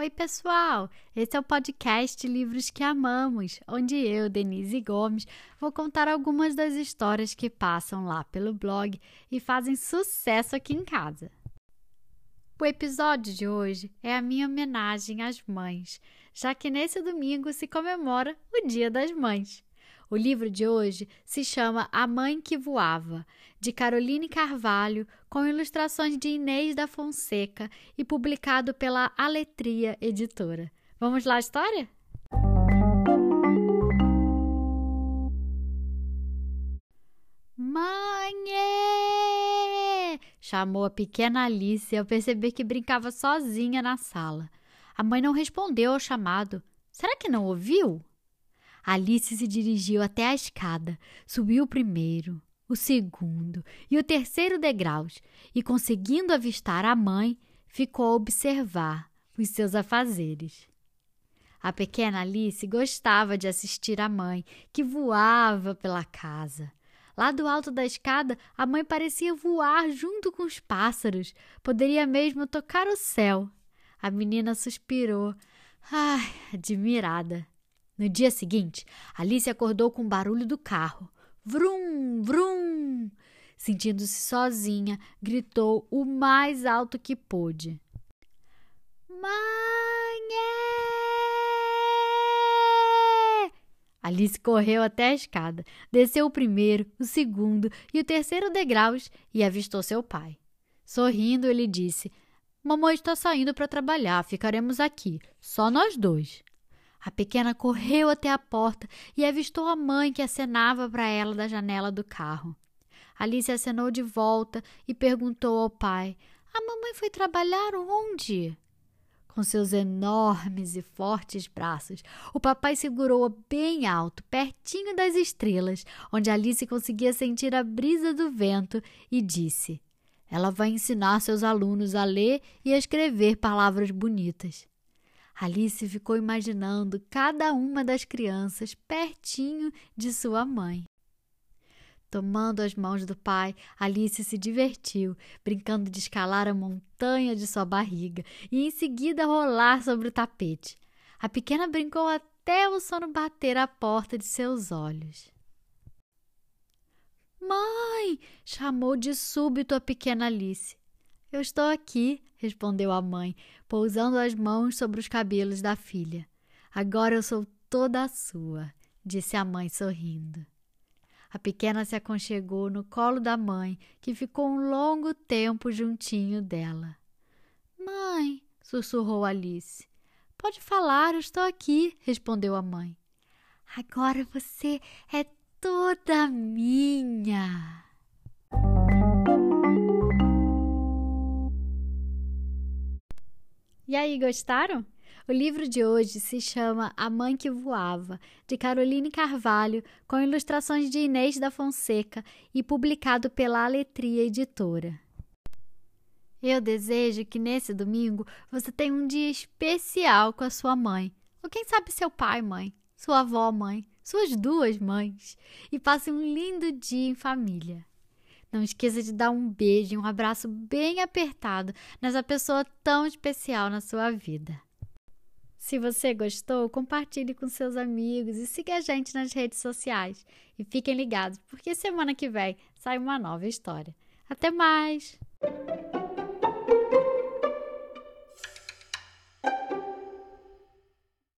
Oi, pessoal! Esse é o podcast Livros que Amamos, onde eu, Denise Gomes, vou contar algumas das histórias que passam lá pelo blog e fazem sucesso aqui em casa. O episódio de hoje é a minha homenagem às mães, já que nesse domingo se comemora o Dia das Mães. O livro de hoje se chama A Mãe que Voava, de Caroline Carvalho, com ilustrações de Inês da Fonseca e publicado pela Aletria Editora. Vamos lá história? Mãe! chamou a pequena Alice ao perceber que brincava sozinha na sala. A mãe não respondeu ao chamado. Será que não ouviu? Alice se dirigiu até a escada, subiu o primeiro, o segundo e o terceiro degraus e, conseguindo avistar a mãe, ficou a observar os seus afazeres. A pequena Alice gostava de assistir a mãe, que voava pela casa. Lá do alto da escada, a mãe parecia voar junto com os pássaros, poderia mesmo tocar o céu. A menina suspirou, ai, admirada. No dia seguinte, Alice acordou com o barulho do carro. Vrum, vrum! Sentindo-se sozinha, gritou o mais alto que pôde. Mãe! Alice correu até a escada, desceu o primeiro, o segundo e o terceiro degraus e avistou seu pai. Sorrindo, ele disse: Mamãe está saindo para trabalhar, ficaremos aqui, só nós dois. A pequena correu até a porta e avistou a mãe que acenava para ela da janela do carro. Alice acenou de volta e perguntou ao pai: A mamãe foi trabalhar onde? Com seus enormes e fortes braços, o papai segurou-a bem alto, pertinho das estrelas, onde Alice conseguia sentir a brisa do vento, e disse: Ela vai ensinar seus alunos a ler e a escrever palavras bonitas. Alice ficou imaginando cada uma das crianças pertinho de sua mãe. Tomando as mãos do pai, Alice se divertiu, brincando de escalar a montanha de sua barriga e em seguida rolar sobre o tapete. A pequena brincou até o sono bater à porta de seus olhos. Mãe! chamou de súbito a pequena Alice. Eu estou aqui, respondeu a mãe, pousando as mãos sobre os cabelos da filha. Agora eu sou toda sua, disse a mãe sorrindo. A pequena se aconchegou no colo da mãe, que ficou um longo tempo juntinho dela. Mãe, sussurrou Alice. Pode falar, eu estou aqui, respondeu a mãe. Agora você é toda minha. E aí, gostaram? O livro de hoje se chama A Mãe que Voava, de Caroline Carvalho, com ilustrações de Inês da Fonseca e publicado pela Aletria Editora. Eu desejo que nesse domingo você tenha um dia especial com a sua mãe, ou quem sabe seu pai, mãe, sua avó, mãe, suas duas mães, e passe um lindo dia em família. Não esqueça de dar um beijo e um abraço bem apertado nessa pessoa tão especial na sua vida. Se você gostou, compartilhe com seus amigos e siga a gente nas redes sociais. E fiquem ligados, porque semana que vem sai uma nova história. Até mais!